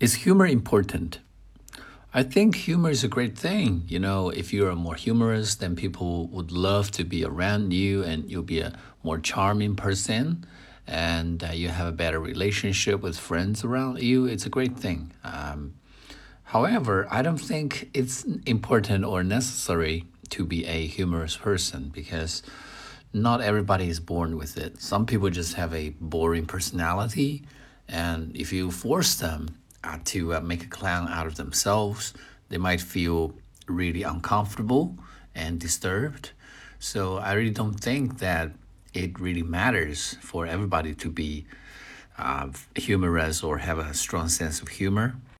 Is humor important? I think humor is a great thing. You know, if you're more humorous, then people would love to be around you and you'll be a more charming person and uh, you have a better relationship with friends around you. It's a great thing. Um, however, I don't think it's important or necessary to be a humorous person because not everybody is born with it. Some people just have a boring personality, and if you force them, uh, to uh, make a clown out of themselves. They might feel really uncomfortable and disturbed. So I really don't think that it really matters for everybody to be uh, humorous or have a strong sense of humor.